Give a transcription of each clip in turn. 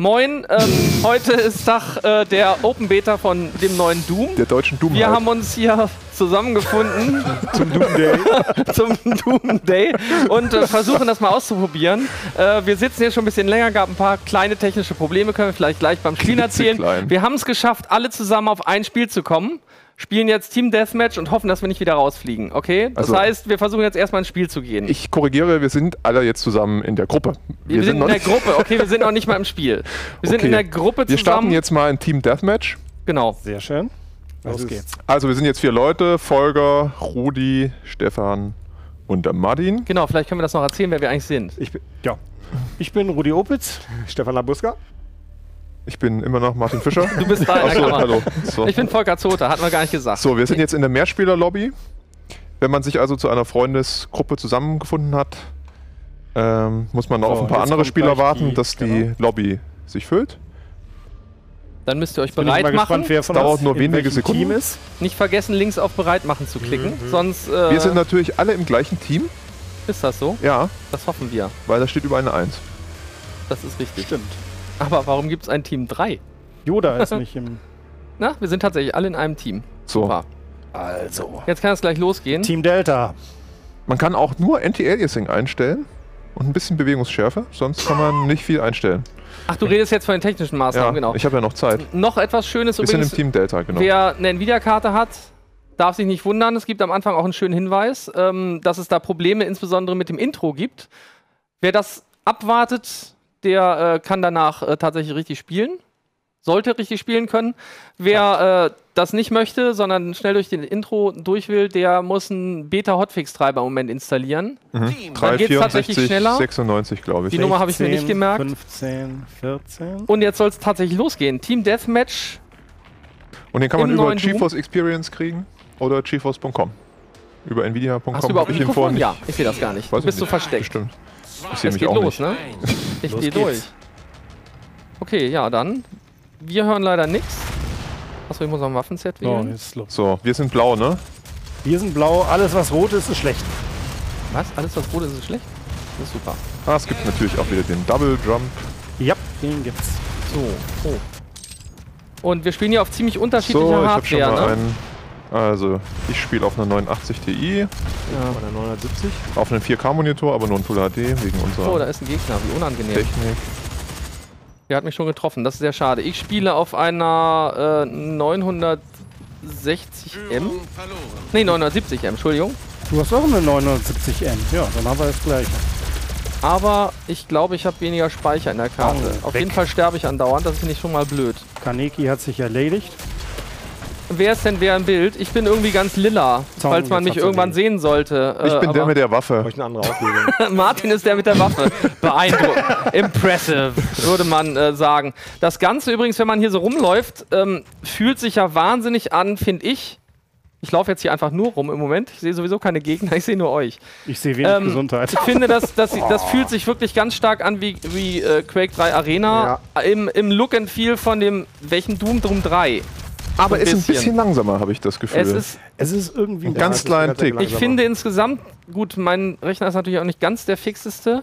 Moin, ähm, heute ist Tag äh, der Open Beta von dem neuen Doom. Der deutschen Doom. Wir halt. haben uns hier zusammengefunden zum Doom Day. zum Doom Day und äh, versuchen das mal auszuprobieren. Äh, wir sitzen hier schon ein bisschen länger, gab ein paar kleine technische Probleme, können wir vielleicht gleich beim Spielen erzählen. Wir haben es geschafft, alle zusammen auf ein Spiel zu kommen. Spielen jetzt Team Deathmatch und hoffen, dass wir nicht wieder rausfliegen, okay? Das Also- heißt, wir versuchen jetzt erstmal ins Spiel zu gehen. Ich korrigiere, wir sind alle jetzt zusammen in der Gruppe. wir, sind in noch der Gruppe, okay? Wir sind noch nicht mal im Spiel. Wir sind Okay. in der Gruppe Wir starten zusammen. jetzt mal ein Team Deathmatch. Genau. Sehr schön. Los geht's. Also wir sind jetzt vier Leute. Volker, Rudi, Stefan und der Martin. Genau, vielleicht können wir das noch erzählen, wer wir eigentlich sind. Ich bin Ja. Ich bin Rudi Opitz. Stefan Labuska. Ich bin immer noch Martin Fischer. Du bist da in der Achso, hallo. So. Ich bin Volker Zota, hatten wir gar nicht gesagt. so, wir sind jetzt in der Mehrspieler-Lobby. Wenn man sich also zu einer Freundesgruppe zusammengefunden hat, ähm, muss man noch So, auf ein paar jetzt andere Spieler warten, die- dass die genau. Lobby sich füllt. Dann müsst ihr euch mal bereit gespannt, machen. wer von Dauert uns nur wenige Sekunden. Team ist. Nicht vergessen, links auf bereit machen zu klicken. Sonst äh, Wir sind natürlich alle im gleichen Team. ist das so. Ja, Das hoffen wir. weil da steht über eine Eins. Das ist richtig. Stimmt. Aber warum gibt es ein Team 3? Yoda ist nicht im. Na, wir sind tatsächlich alle in einem Team. So. Super. Also. Jetzt kann es gleich losgehen. Team Delta. Man kann auch nur Anti-Aliasing einstellen und ein bisschen Bewegungsschärfe, sonst kann man nicht viel einstellen. Ach, du redest jetzt von den technischen Ja, Maßnahmen, genau. ich habe ja noch Zeit. Noch etwas Schönes Wir sind im übrigens. Team Delta, genau. Wer eine Nvidia-Karte hat, darf sich nicht wundern. Es gibt am Anfang auch einen schönen Hinweis, ähm, dass es da Probleme insbesondere mit dem Intro gibt. Wer das abwartet, der äh, kann danach äh, tatsächlich richtig spielen. Sollte richtig spielen können. Wer äh, das nicht möchte, sondern schnell durch den Intro durch will, der muss einen Beta-Hotfix-Treiber im Moment installieren. Mhm. Dann geht's tatsächlich 364, schneller. 96, glaube ich. Die Nummer habe ich mir nicht 16, gemerkt. 15, 14. Und jetzt soll es tatsächlich losgehen. Team Deathmatch. Und den kann man über neuen Doom? GeForce Experience kriegen oder gegeforce.com. Über nvidia.com. Hast du überhaupt ein Mikrofon? Ja, ich sehe das gar nicht. Weiß du bist so versteckt. Bestimmt. Ich sehe Es mich geht auch los, nicht. ne? Ich Los gehe geht's. durch. Okay, ja, dann. Wir hören leider nichts. Achso, ich muss noch ein Waffenset So, wählen. los. So, wir sind blau, ne? Wir sind blau. Alles, was rot ist, ist schlecht. Was? Alles, was rot ist, ist schlecht? Das ist super. Ah, es gibt natürlich auch wieder den Double Jump. Ja, den gibt's. So, oh. Und wir spielen hier auf ziemlich So, unterschiedlicher ich habe schon Hardware, mal ne? einen. Also, ich spiele auf einer 89 Ti, Ja. Bei der 970. auf einem 4K-Monitor, aber nur ein Full HD wegen unserer Oh, da ist ein Gegner. Wie unangenehm. Technik. Der hat mich schon getroffen. Das ist sehr schade. Ich spiele auf einer äh, 960M. Nee, 970M, Entschuldigung. Du hast auch eine 970M. Ja, dann haben wir das gleiche. Aber ich glaube, ich habe weniger Speicher in der Karte. Oh, Auf weg. jeden Fall sterbe ich andauernd. Das finde ich schon mal blöd. Kaneki hat sich erledigt. Wer ist denn wer im Bild? Ich bin irgendwie ganz lila, Zaun, falls man mich irgendwann sehen sollte. Ich Äh, bin der mit der Waffe. Ich eine andere Auslegung. Martin ist der mit der Waffe. Beeindruckend. Impressive, würde man äh, sagen. Das Ganze übrigens, wenn man hier so rumläuft, ähm, fühlt sich ja wahnsinnig an, finde ich. Ich laufe jetzt hier einfach nur rum im Moment. Ich sehe sowieso keine Gegner, ich sehe nur euch. Ich sehe wenig Ähm, Gesundheit. Ich finde, das, das, das fühlt sich wirklich ganz stark an wie, wie äh, Quake 3 Arena. Im, Im Look and Feel von dem, welchen Doom Doom 3. Aber ist ein bisschen. langsamer, habe ich das Gefühl. Es ist, Es ist irgendwie Ein ganz relativ Tick. ich finde insgesamt, gut, mein Rechner ist natürlich auch nicht ganz der fixeste.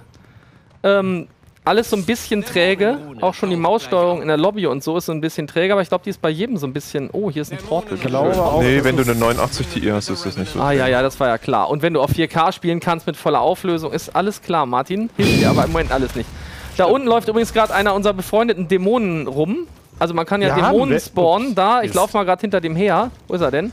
Ähm, alles so ein bisschen träge. Auch schon die Maussteuerung in der Lobby und so ist so ein bisschen träge, aber ich glaube, die ist bei jedem so ein bisschen. Oh, hier ist ein Portal. glaube Schön. auch, nee, wenn du eine 89 Ti hast, ist das nicht so. Ah ja, ja, das war ja klar. Und wenn du auf 4K spielen kannst mit voller Auflösung, ist alles klar, Martin. Hilft dir aber im Moment alles nicht. Da unten läuft übrigens gerade einer unserer befreundeten Dämonen rum. Also man kann ja haben Dämonen spawnen. Da, ich laufe mal gerade hinter dem her. Wo ist er denn?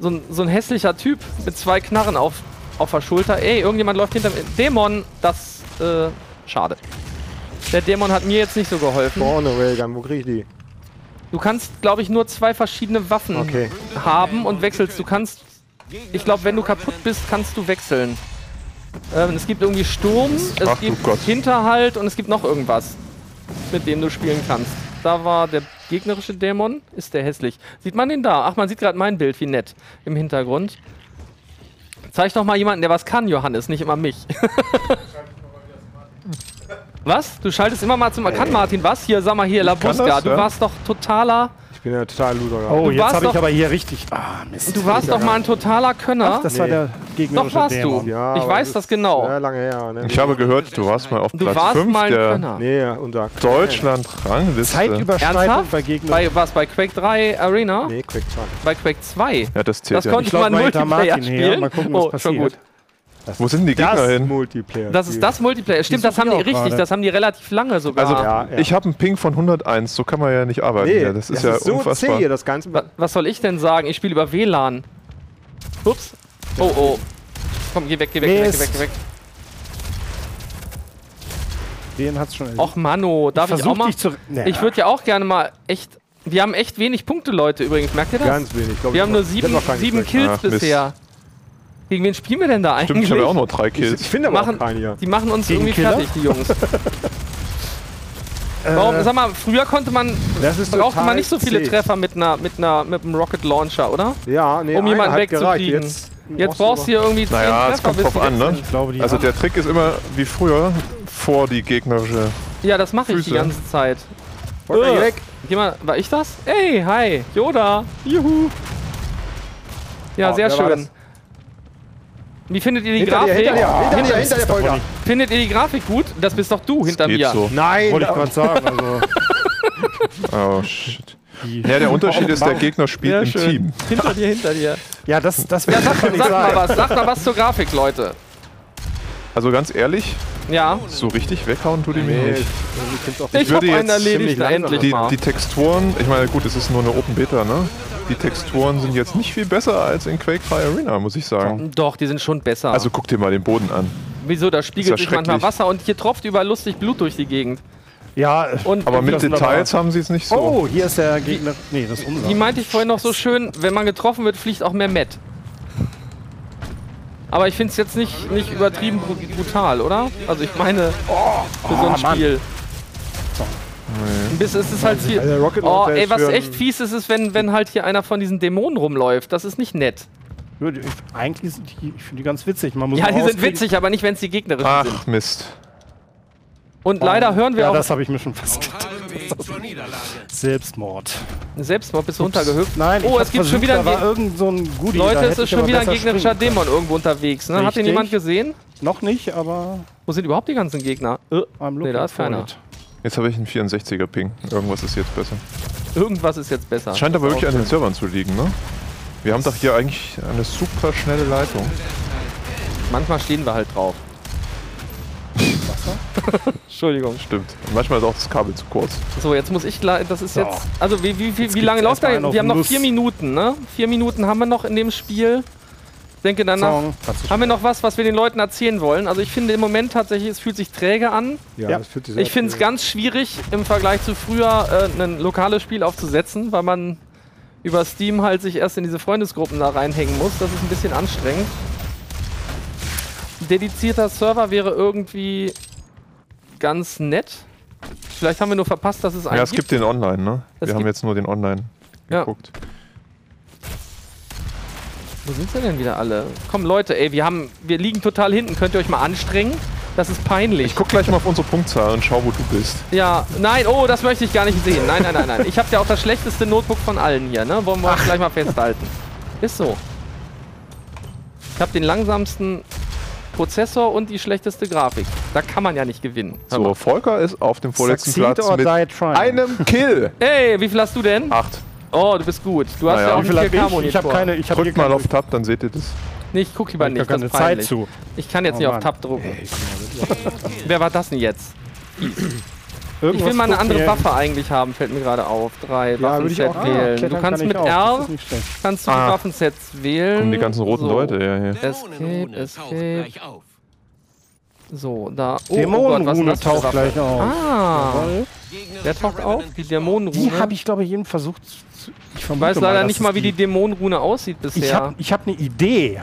So ein, so ein hässlicher Typ mit zwei Knarren auf, auf der Schulter. Ey, irgendjemand läuft hinter mir. Dämon, das, äh, schade. Der Dämon hat mir jetzt nicht so geholfen. Vorne Railgun, wo kriege ich die? Du kannst, glaube ich, nur zwei verschiedene Waffen Okay. haben und wechselst. Du kannst, ich glaube, wenn du kaputt bist, kannst du wechseln. Ähm, es gibt irgendwie Sturm, es Ach du gibt. Hinterhalt und es gibt noch irgendwas, mit dem du spielen kannst. Da war der gegnerische Dämon. Ist der hässlich? Sieht man den da? Ach, man sieht gerade mein Bild, wie nett im Hintergrund. Zeig doch mal jemanden, der was kann, Johannes, nicht immer mich. was? Du schaltest immer mal zum. Kann Martin was? Hier, sag mal hier, Labuska. Du warst doch totaler. Ich bin ja total Loser. Oh, Du jetzt warst habe ich doch- aber hier richtig. Ah, Mist. Du warst doch mal ein totaler Könner. Ach, das war Nee. der. gegnerischer Doch warst Dämon. du. Ja, Ich weiß das genau. Sehr lange her. Ne? Ich habe gehört, du warst mal auf Du Platz warst 5 mal ein der Könner. Nee, unser. Deutschland-Rangliste. Zeitüberschreitung Ernsthaft? bei Gegnern. Bei was? Bei Quake 3 Arena? Nee, Quick 2. Bei Quake 2? Ja, das zählt Das ja konnte nicht. ich mal Multiplayer Martin her. spielen. Mal gucken, was oh, schon passiert. Gut. Wo sind die Gegner Das hin? Multiplayer. Das ist das Multiplayer. Stimmt, das haben die wir richtig. gerade. Das haben die relativ lange sogar. Also, Ja, ja. ich habe einen Ping von 101, so kann man ja nicht arbeiten. Nee, das ist ja so unfassbar. zäh, das Ganze. Wa- was soll ich denn sagen? Ich spiele über WLAN. Ups. Oh, oh. Komm, geh weg, geh weg, geh weg, geh weg, geh weg. Den hat's schon. Och, Mano, darf ich, Versuch auch mal? dich zu. Nee. Ich würde ja auch gerne mal echt. Wir haben echt wenig Punkte, Leute, übrigens. Merkt ihr das? Ganz wenig. Glaub, wir ich haben nur ich sieben, sieben. Kills Ach, Mist. bisher. Gegen wen spielen wir denn da eigentlich? Stimmt, ich habe ja auch nur drei Ich, Kills. ich finde aber Machen- auch keinen hier. Die machen uns Gegen irgendwie Killer? fertig, die Jungs. Warum, sag mal, früher konnte man, Das ist brauchte man nicht so viele zäh. Treffer mit einer, mit einer, mit einem Rocket Launcher, oder? Ja, nee, um jemanden wegzukriegen. Jetzt, Jetzt brauchst du hier irgendwie zehn Naja, es Treffer, kommt bis drauf die an, ne? Ich glaube, die Also der Trick ist immer wie früher vor die gegnerische. Ja, das mache ich die ganze Zeit. Äh. weg. Geh mal, war ich das? Ey, hi, Yoda. Juhu. Ja, Oh, sehr schön. Wie findet ihr die Hinter dir, Grafik? hinter dir, hinter dir, das hinter dir, doch Volker. wohl Findet ihr die Grafik gut? Das bist doch du hinter mir. so. Nein, Wollte ich gerade sagen. Also, Oh shit. Ja, der Unterschied ist, der Gegner spielt Sehr im schön. Team. Hinter dir, hinter dir. ja, das, das will Ja, ich sag, nicht sag mal was, sag mal was zur Grafik, Leute. Also ganz ehrlich, Ja. so richtig weghauen tut die mir Nee, nicht. ich auch Ich würde hab einen jetzt erledigt, Die, die Texturen, ich meine, gut, es ist nur eine Open Beta, ne? Die Texturen sind jetzt nicht viel besser als in Quake 3 Arena, muss ich sagen. Doch, die sind schon besser. Also guck dir mal den Boden an. Wieso? Da spiegelt sich manchmal. Wasser und hier tropft überall lustig Blut durch die Gegend. Ja, Und Aber mit Details haben sie es nicht so. oh, hier ist der Gegner. Nee, das ist unser. Wie meinte ich vorhin noch so schön, wenn man getroffen wird, fliegt auch mehr Met. Aber ich finde es jetzt nicht, nicht übertrieben bru- brutal, oder? Also ich meine, für so ein oh, Mann. Spiel. Ein bisschen ist es halt viel. Also Rocket Oh, ey, was echt fies ist, ist, wenn, wenn halt hier einer von diesen Dämonen rumläuft. Das ist nicht nett. Ja, die- Eigentlich sind die, ich finde die ganz witzig. Man muss Ja, die sind witzig, aber nicht, wenn es die gegnerischen sind. Ach, Mist. Und leider hören wir Ja, auch das habe ich mir schon fast gedacht. Selbstmord. Selbstmord bist du runtergehüpft. Nein, oh, es gibt schon versucht, wieder da ein war Ge irgend so ein Goodie. Leute, es ist schon wieder ein gegnerischer. Dämon irgendwo unterwegs. Ne? Hat den jemand gesehen? Noch nicht, aber Wo sind überhaupt die ganzen Gegner? Äh, I'm nee, da ist keiner. it. Jetzt habe ich einen 64er Ping. Irgendwas ist jetzt besser. Irgendwas ist jetzt besser. Scheint aber wirklich an den Servern zu liegen, ne? Wir haben doch hier eigentlich eine super schnelle Leitung. Manchmal stehen wir halt drauf. Entschuldigung. Stimmt. Und manchmal ist auch das Kabel zu kurz. So, jetzt muss ich. Das ist jetzt. Also, wie, wie, wie, wie lange läuft da? Wir haben noch vier Minuten, ne? Vier Minuten haben wir noch in dem Spiel. Ich denke, danach Song. Haben wir noch was, was wir den Leuten erzählen wollen. Also, ich finde im Moment tatsächlich, es fühlt sich träge an. Ja, Ja. das fühlt sich sehr Ich finde es ganz schwierig, im Vergleich zu früher äh, ein lokales Spiel aufzusetzen, weil man über Steam halt sich erst in diese Freundesgruppen da reinhängen muss. Das ist ein bisschen anstrengend. Dedizierter Server wäre irgendwie ganz nett. Vielleicht haben wir nur verpasst, dass es einen Ja, es gibt den Online, ne? Es Wir haben gibt- jetzt nur den Online Ja. Wo sind sie denn wieder alle? Komm Leute, ey, wir haben, wir liegen total hinten. Könnt ihr euch mal anstrengen? Das ist peinlich. Ich guck gleich mal auf unsere Punktzahl und schau, wo du bist. Ja, nein, oh, das möchte ich gar nicht sehen. Nein, nein, nein, nein. Ich habe ja auch das schlechteste Notebook von allen hier, ne? Wollen wir gleich mal festhalten. Ist so. Ich habe den langsamsten Prozessor und die schlechteste Grafik. Da kann man ja nicht gewinnen. So. Volker ist auf dem vorletzten Succeed Platz mit einem Kill. Ey, wie viel hast du denn? Acht. Oh, du bist gut. Du hast Naja. ja auch einen hab ich? Ich 4K-Monitor. habe keine. Ich habe Drückt mal auf Tab, dann seht ihr das. Nee, ich guck lieber ich nicht. hab keine Zeit zu. Ich kann jetzt Oh nicht auf Mann. Tab drucken. Wer war das denn jetzt? Ich will mal eine andere Waffe eigentlich haben, fällt mir gerade auf. Drei Ja, ich Waffenset auch- Ah, wählen. Du kannst kann mit ich. R nicht kannst du die Ah. Waffensets wählen. Kommen die ganzen roten so. Leute, ja, hier. Escape, Escape. So, da. Oh, oh Gott, was für eine taucht gleich auf. Ah, Jawohl. Wer taucht auf? Die Die Dämonenrune. habe ich, glaube ich, jeden versucht. zu- Ich Ich weiß leider dass nicht mal, wie die Dämonenrune aussieht bisher. Ich habe ich hab eine Idee.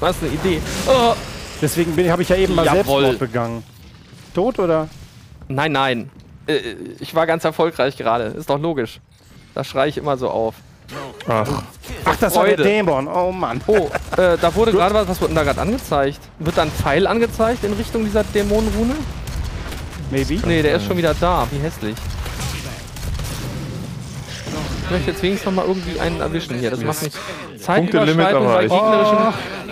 Hast eine Idee. Oh. Deswegen habe ich ja eben mal Jawohl. Selbstmord begangen. Tot oder? Nein, nein. Äh, Ich war ganz erfolgreich gerade. Ist doch logisch. Da schreie ich immer so auf. Ach, Ach, das war der Freude. Dämon. Oh Mann. Oh, äh, da wurde gerade was. Was wurde denn da gerade angezeigt? Wird da ein Pfeil angezeigt in Richtung dieser Dämonenrune? Maybe. Nee, der ist schon wieder da. Wie hässlich. möchte jetzt wenigstens noch mal irgendwie einen erwischen hier. Das macht mich Zeitüberschreitung bei gegnerischen.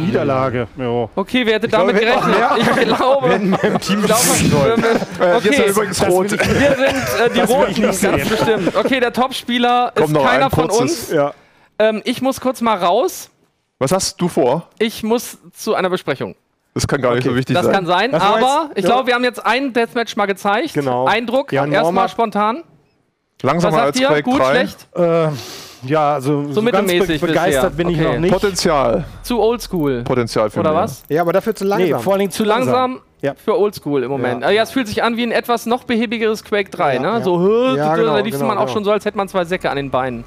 Niederlage. Ja. Okay, wer hätte damit gerechnet? Ich glaube. Wir hätten im Team ich glaube. Äh, Jetzt Okay. ist übrigens rot. Wir sind äh, die Roten, ich ganz sehen. bestimmt. Okay, der Topspieler ist keiner ein von uns. Ja. Ähm, ich muss kurz mal raus. Was hast du vor? Ich muss zu einer Besprechung. Das kann gar nicht so wichtig Das sein. kann sein, Das war aber ich ja. glaube, wir haben jetzt ein Deathmatch mal gezeigt. Genau. Eindruck, Ja, erstmal spontan. Was Langsamer sagt als ihr? Quake Gut, 3. schlecht? Äh, ja, also so, ganz mittelmäßig be begeistert bisher. bin ich Okay. noch nicht. Potenzial. Zu oldschool. Potenzial für Oder mehr. was? ja, aber dafür zu langsam. Nee, vor allem Zu langsam Ja. für oldschool im Moment. Ja. Ja. ja, es fühlt sich an wie ein etwas noch behäbiges Quake 3, Ja, ne? ja. So, hö, Ja, da genau, lief genau, man auch genau. schon so, als hätte man zwei Säcke an den Beinen.